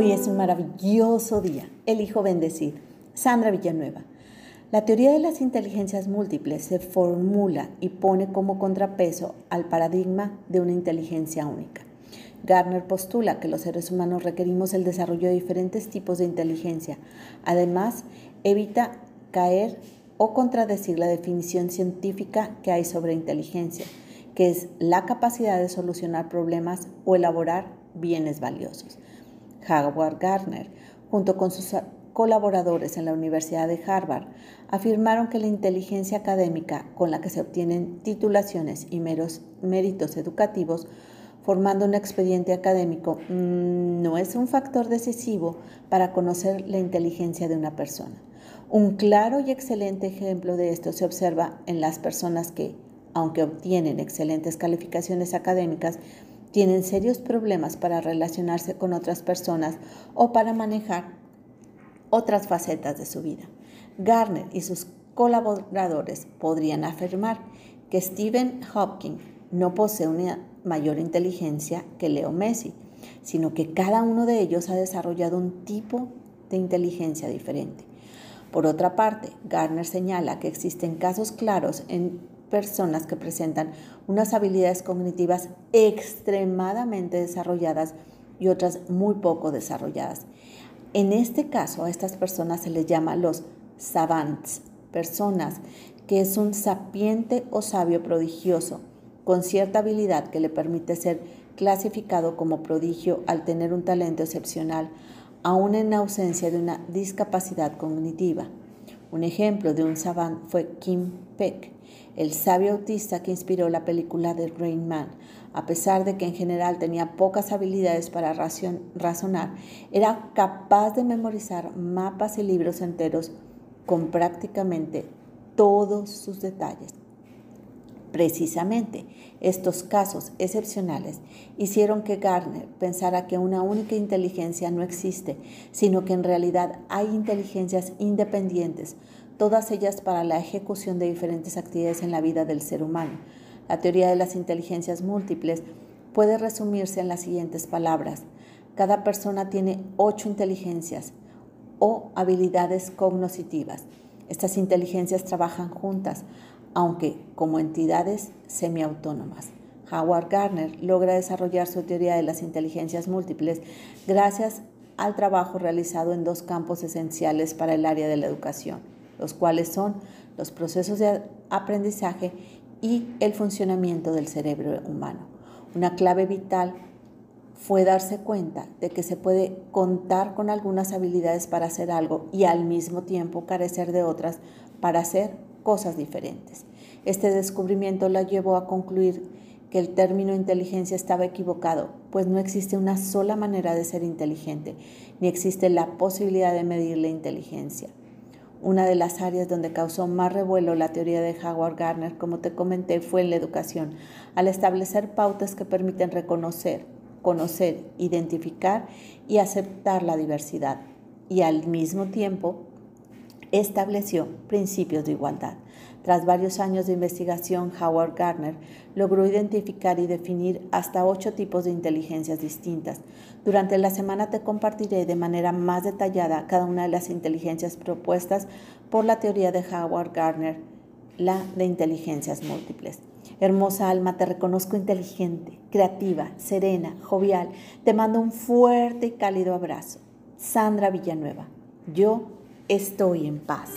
Hoy es un maravilloso día. Elijo bendecir. Sandra Villanueva. La teoría de las inteligencias múltiples se formula y pone como contrapeso al paradigma de una inteligencia única. Garner postula que los seres humanos requerimos el desarrollo de diferentes tipos de inteligencia. Además, evita caer o contradecir la definición científica que hay sobre inteligencia, que es la capacidad de solucionar problemas o elaborar bienes valiosos. Howard Gardner, junto con sus colaboradores en la Universidad de Harvard, afirmaron que la inteligencia académica con la que se obtienen titulaciones y meros méritos educativos formando un expediente académico mm, no es un factor decisivo para conocer la inteligencia de una persona. Un claro y excelente ejemplo de esto se observa en las personas que, aunque obtienen excelentes calificaciones académicas, tienen serios problemas para relacionarse con otras personas o para manejar otras facetas de su vida. Garner y sus colaboradores podrían afirmar que Stephen Hopkins no posee una mayor inteligencia que Leo Messi, sino que cada uno de ellos ha desarrollado un tipo de inteligencia diferente. Por otra parte, Garner señala que existen casos claros en personas que presentan unas habilidades cognitivas extremadamente desarrolladas y otras muy poco desarrolladas. En este caso, a estas personas se les llama los savants, personas que es un sapiente o sabio prodigioso, con cierta habilidad que le permite ser clasificado como prodigio al tener un talento excepcional, aún en ausencia de una discapacidad cognitiva. Un ejemplo de un savant fue Kim Peck, el sabio autista que inspiró la película de Rain Man. A pesar de que en general tenía pocas habilidades para razonar, era capaz de memorizar mapas y libros enteros con prácticamente todos sus detalles. Precisamente estos casos excepcionales hicieron que Garner pensara que una única inteligencia no existe, sino que en realidad hay inteligencias independientes, todas ellas para la ejecución de diferentes actividades en la vida del ser humano. La teoría de las inteligencias múltiples puede resumirse en las siguientes palabras. Cada persona tiene ocho inteligencias o habilidades cognitivas. Estas inteligencias trabajan juntas, aunque como entidades semiautónomas. Howard Gardner logra desarrollar su teoría de las inteligencias múltiples gracias al trabajo realizado en dos campos esenciales para el área de la educación, los cuales son los procesos de aprendizaje y el funcionamiento del cerebro humano. Una clave vital fue darse cuenta de que se puede contar con algunas habilidades para hacer algo y al mismo tiempo carecer de otras para hacer cosas diferentes. Este descubrimiento la llevó a concluir que el término inteligencia estaba equivocado, pues no existe una sola manera de ser inteligente, ni existe la posibilidad de medir la inteligencia. Una de las áreas donde causó más revuelo la teoría de Howard Gardner, como te comenté, fue en la educación, al establecer pautas que permiten reconocer, conocer, identificar y aceptar la diversidad, y al mismo tiempo estableció principios de igualdad. Tras varios años de investigación, Howard Gardner logró identificar y definir hasta ocho tipos de inteligencias distintas. Durante la semana te compartiré de manera más detallada cada una de las inteligencias propuestas por la teoría de Howard Gardner, la de inteligencias múltiples. Hermosa alma, te reconozco inteligente, creativa, serena, jovial. Te mando un fuerte y cálido abrazo. Sandra Villanueva. Yo estoy en paz.